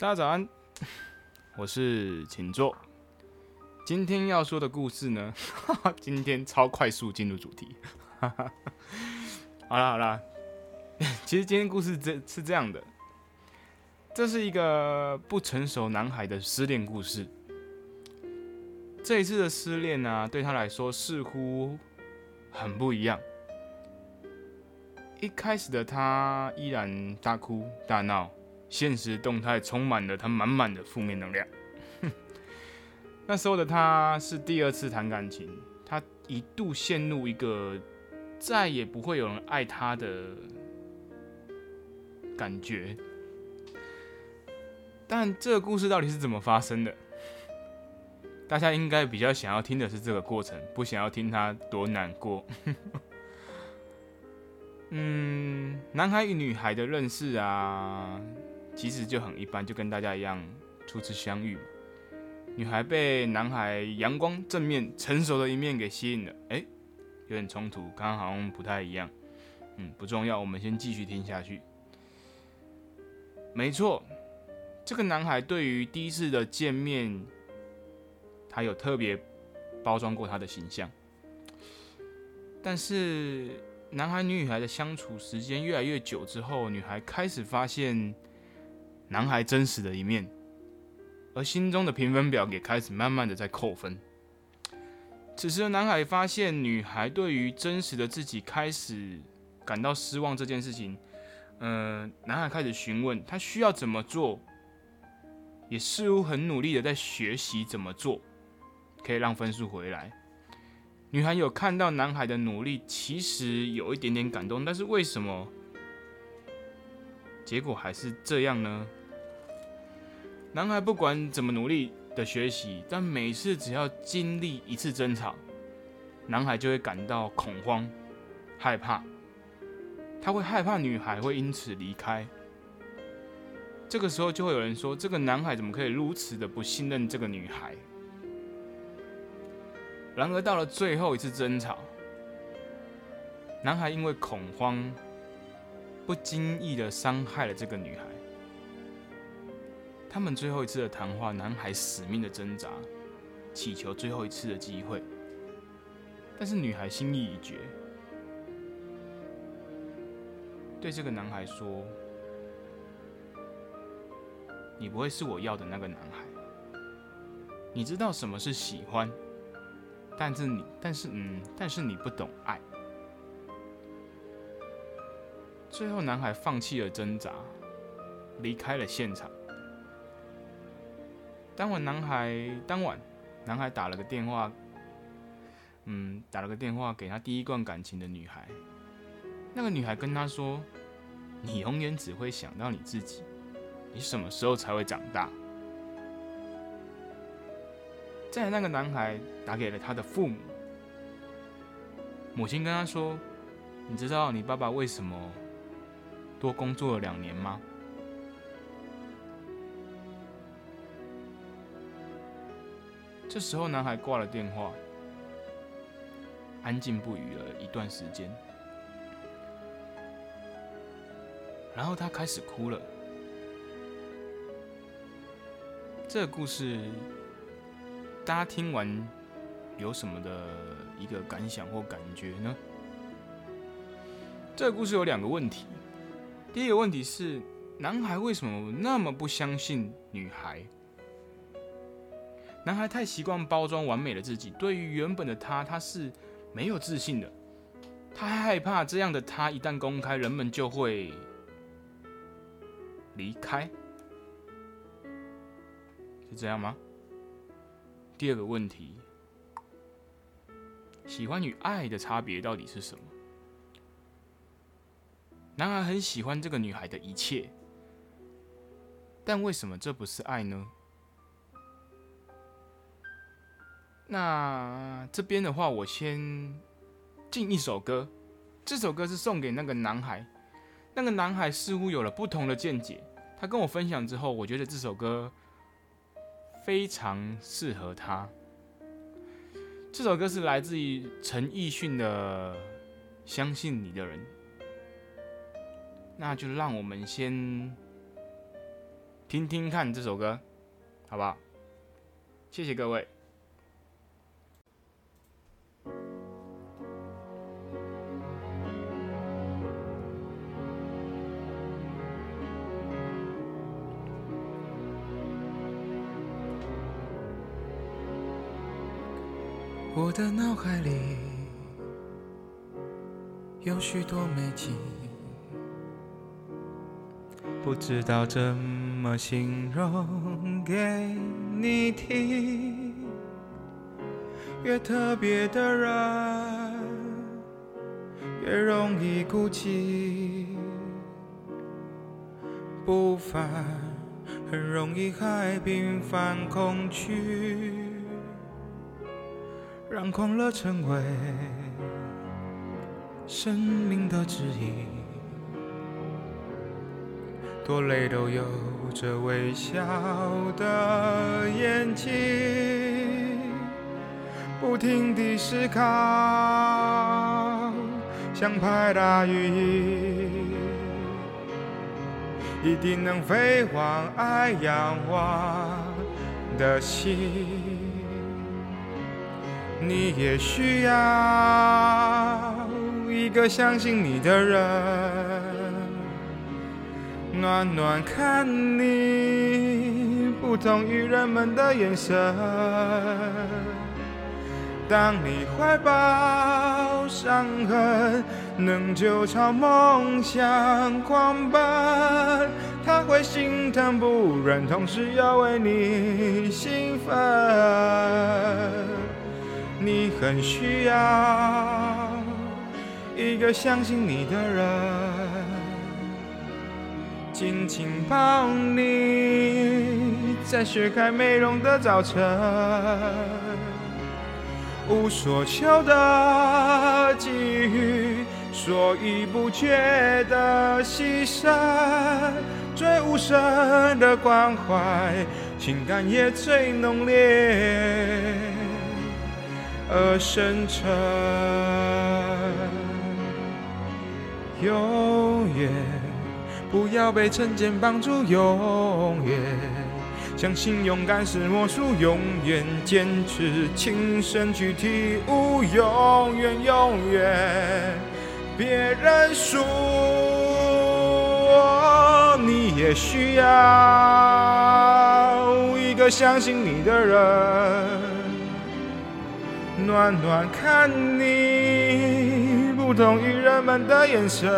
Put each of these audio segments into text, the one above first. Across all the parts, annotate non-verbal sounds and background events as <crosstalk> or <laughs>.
大家早安，<laughs> 我是请坐。今天要说的故事呢，<laughs> 今天超快速进入主题。好 <laughs> 啦好啦，其实今天故事这是这样的，这是一个不成熟男孩的失恋故事。这一次的失恋呢，对他来说似乎很不一样。一开始的他依然大哭大闹，现实动态充满了他满满的负面能量。<laughs> 那时候的他是第二次谈感情，他一度陷入一个再也不会有人爱他的感觉。但这个故事到底是怎么发生的？大家应该比较想要听的是这个过程，不想要听他多难过。<laughs> 嗯，男孩与女孩的认识啊，其实就很一般，就跟大家一样初次相遇。女孩被男孩阳光、正面、成熟的一面给吸引了，哎，有点冲突，刚刚好像不太一样。嗯，不重要，我们先继续听下去。没错，这个男孩对于第一次的见面，他有特别包装过他的形象，但是。男孩女女孩的相处时间越来越久之后，女孩开始发现男孩真实的一面，而心中的评分表也开始慢慢的在扣分。此时的男孩发现女孩对于真实的自己开始感到失望这件事情，嗯，男孩开始询问他需要怎么做，也似乎很努力的在学习怎么做，可以让分数回来。女孩有看到男孩的努力，其实有一点点感动，但是为什么结果还是这样呢？男孩不管怎么努力的学习，但每次只要经历一次争吵，男孩就会感到恐慌、害怕，他会害怕女孩会因此离开。这个时候就会有人说：这个男孩怎么可以如此的不信任这个女孩？然而到了最后一次争吵，男孩因为恐慌，不经意的伤害了这个女孩。他们最后一次的谈话，男孩死命的挣扎，祈求最后一次的机会，但是女孩心意已决，对这个男孩说：“你不会是我要的那个男孩，你知道什么是喜欢。”但是你，但是嗯，但是你不懂爱。最后，男孩放弃了挣扎，离开了现场。当晚，男孩当晚，男孩打了个电话，嗯，打了个电话给他第一段感情的女孩。那个女孩跟他说：“你永远只会想到你自己，你什么时候才会长大？”在那个男孩打给了他的父母，母亲跟他说：“你知道你爸爸为什么多工作了两年吗？”这时候，男孩挂了电话，安静不语了一段时间，然后他开始哭了。这个故事。大家听完有什么的一个感想或感觉呢？这个故事有两个问题。第一个问题是，男孩为什么那么不相信女孩？男孩太习惯包装完美的自己，对于原本的他，他是没有自信的。他害怕这样的他一旦公开，人们就会离开。是这样吗？第二个问题，喜欢与爱的差别到底是什么？男孩很喜欢这个女孩的一切，但为什么这不是爱呢？那这边的话，我先进一首歌，这首歌是送给那个男孩。那个男孩似乎有了不同的见解，他跟我分享之后，我觉得这首歌。非常适合他。这首歌是来自于陈奕迅的《相信你的人》，那就让我们先听听看这首歌，好不好？谢谢各位。的脑海里有许多美景，不知道怎么形容给你听。越特别的人，越容易孤寂，不凡很容易害平凡恐惧。让快乐成为生命的指引，多累都有着微笑的眼睛，不停地思考，像拍打羽翼，一定能飞往爱仰望的心。你也需要一个相信你的人，暖暖看你不同于人们的眼神。当你怀抱伤痕，能就朝梦想狂奔，他会心疼不忍，同时又为你兴奋。你很需要一个相信你的人，紧紧抱你，在雪开美容的早晨，无所求的给予，所以不觉得牺牲，最无声的关怀，情感也最浓烈。深沉，永远不要被成见绑住，永远相信勇敢是魔术，永远坚持亲身去体悟，永远永远别认输，你也需要一个相信你的人。暖暖看你，不同于人们的眼神。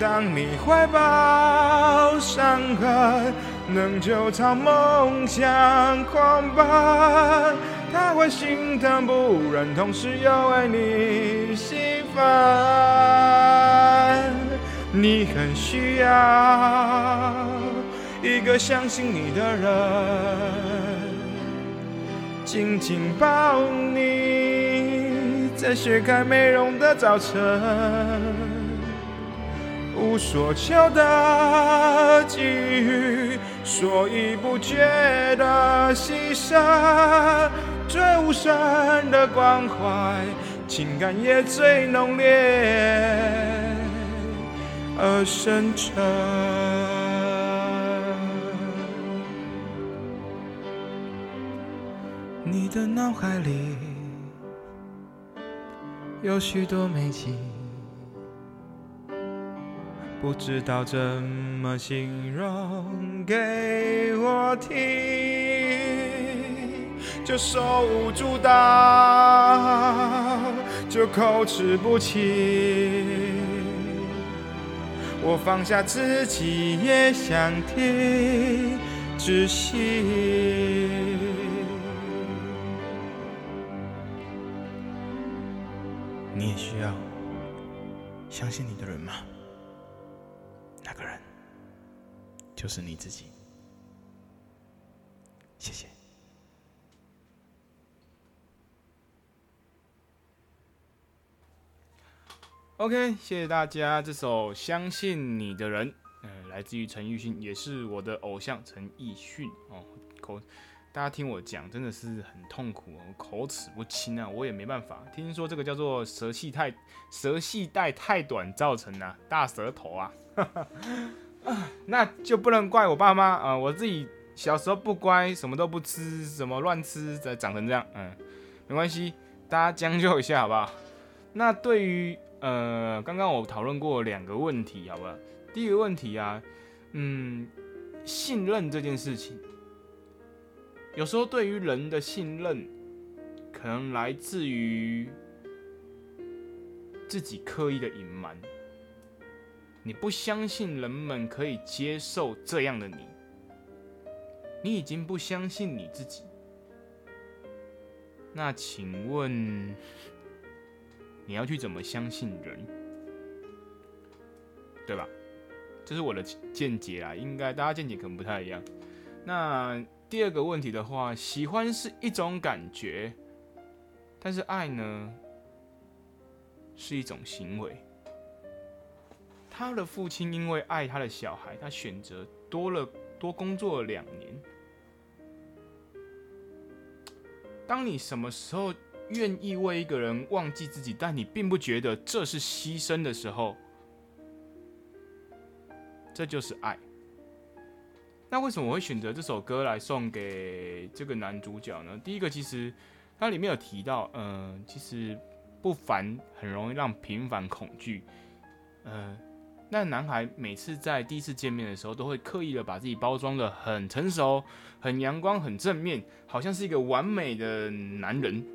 当你怀抱伤痕，能就朝梦想狂奔，他会心疼不忍，同时又为你兴奋。你很需要一个相信你的人。紧紧抱你，在雪开美容的早晨，无所求的给予，所以不觉得牺牲，最无声的关怀，情感也最浓烈而深沉。你的脑海里有许多美景，不知道怎么形容给我听，就手舞足蹈，就口齿不清。我放下自己，也想听窒息。你也需要相信你的人吗？那个人就是你自己。谢谢。OK，谢谢大家。这首《相信你的人》，呃，来自于陈奕迅，也是我的偶像陈奕迅哦。口。大家听我讲，真的是很痛苦哦，口齿不清啊，我也没办法。听说这个叫做舌系太舌系带太短造成的大舌头 <laughs> 啊。那就不能怪我爸妈啊、我自己小时候不乖，什么都不吃，什么乱吃，才长成这样。嗯，没关系，大家将就一下，好不好？那对于呃，刚刚我讨论过两个问题，好不好？第一个问题啊，嗯，信任这件事情，有时候对于人的信任，可能来自于自己刻意的隐瞒。你不相信人们可以接受这样的你，你已经不相信你自己。那请问，你要去怎么相信人？对吧？这是我的见解啊，应该大家见解可能不太一样。那第二个问题的话，喜欢是一种感觉，但是爱呢，是一种行为。他的父亲因为爱他的小孩，他选择多了多工作了两年。当你什么时候愿意为一个人忘记自己，但你并不觉得这是牺牲的时候，这就是爱。那为什么我会选择这首歌来送给这个男主角呢？第一个，其实它里面有提到，嗯、其实不凡很容易让平凡恐惧，呃，那男孩每次在第一次见面的时候，都会刻意的把自己包装的很成熟、很阳光、很正面，好像是一个完美的男人。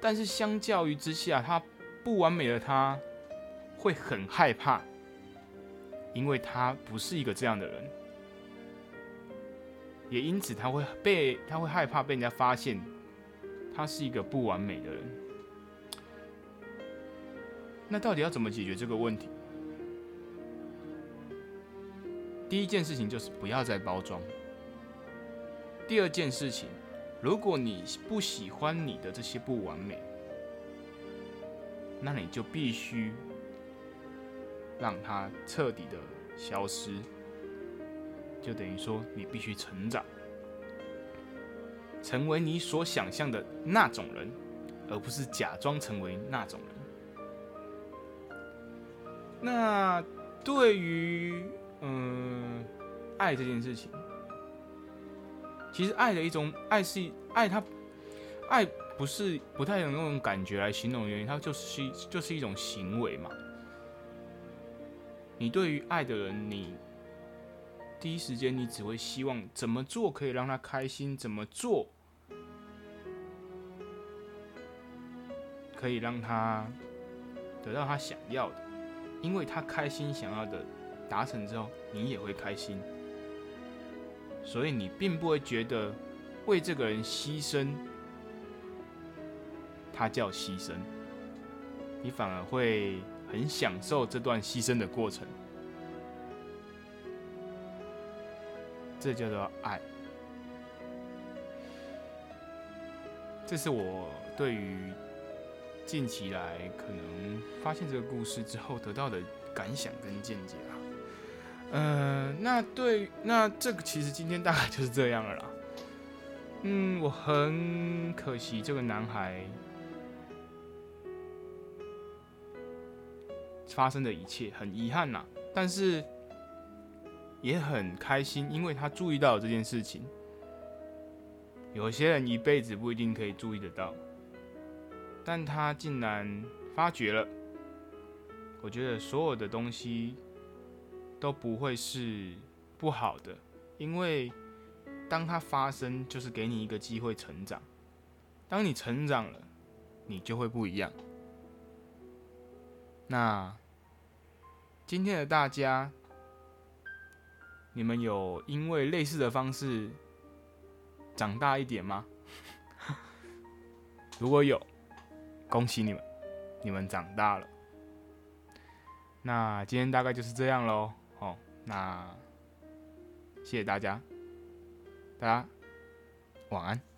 但是相较于之下，他不完美的他会很害怕，因为他不是一个这样的人，也因此他会被他会害怕被人家发现他是一个不完美的人。那到底要怎么解决这个问题？第一件事情就是不要再包装。第二件事情，如果你不喜欢你的这些不完美，那你就必须让它彻底的消失，就等于说你必须成长，成为你所想象的那种人，而不是假装成为那种人。那对于嗯爱这件事情，其实爱的一种爱是爱它，爱不是不太能用感觉来形容原因，它就是一就是一种行为嘛。你对于爱的人，你第一时间你只会希望怎么做可以让他开心，怎么做可以让他得到他想要的。因为他开心想要的达成之后，你也会开心，所以你并不会觉得为这个人牺牲，他叫牺牲，你反而会很享受这段牺牲的过程，这叫做爱。这是我对于近期来可能发现这个故事之后得到的感想跟见解啊。呃，那对，那这个其实今天大概就是这样了啦。嗯，我很可惜这个男孩发生的一切，很遗憾呐、但是也很开心，因为他注意到了这件事情。有些人一辈子不一定可以注意得到。但他竟然发觉了，我觉得所有的东西都不会是不好的，因为当它发生，就是给你一个机会成长。当你成长了，你就会不一样。那今天的大家，你们有因为类似的方式长大一点吗？<laughs> 如果有，恭喜你们，你们长大了。那今天大概就是这样喽。哦，那谢谢大家，大家晚安。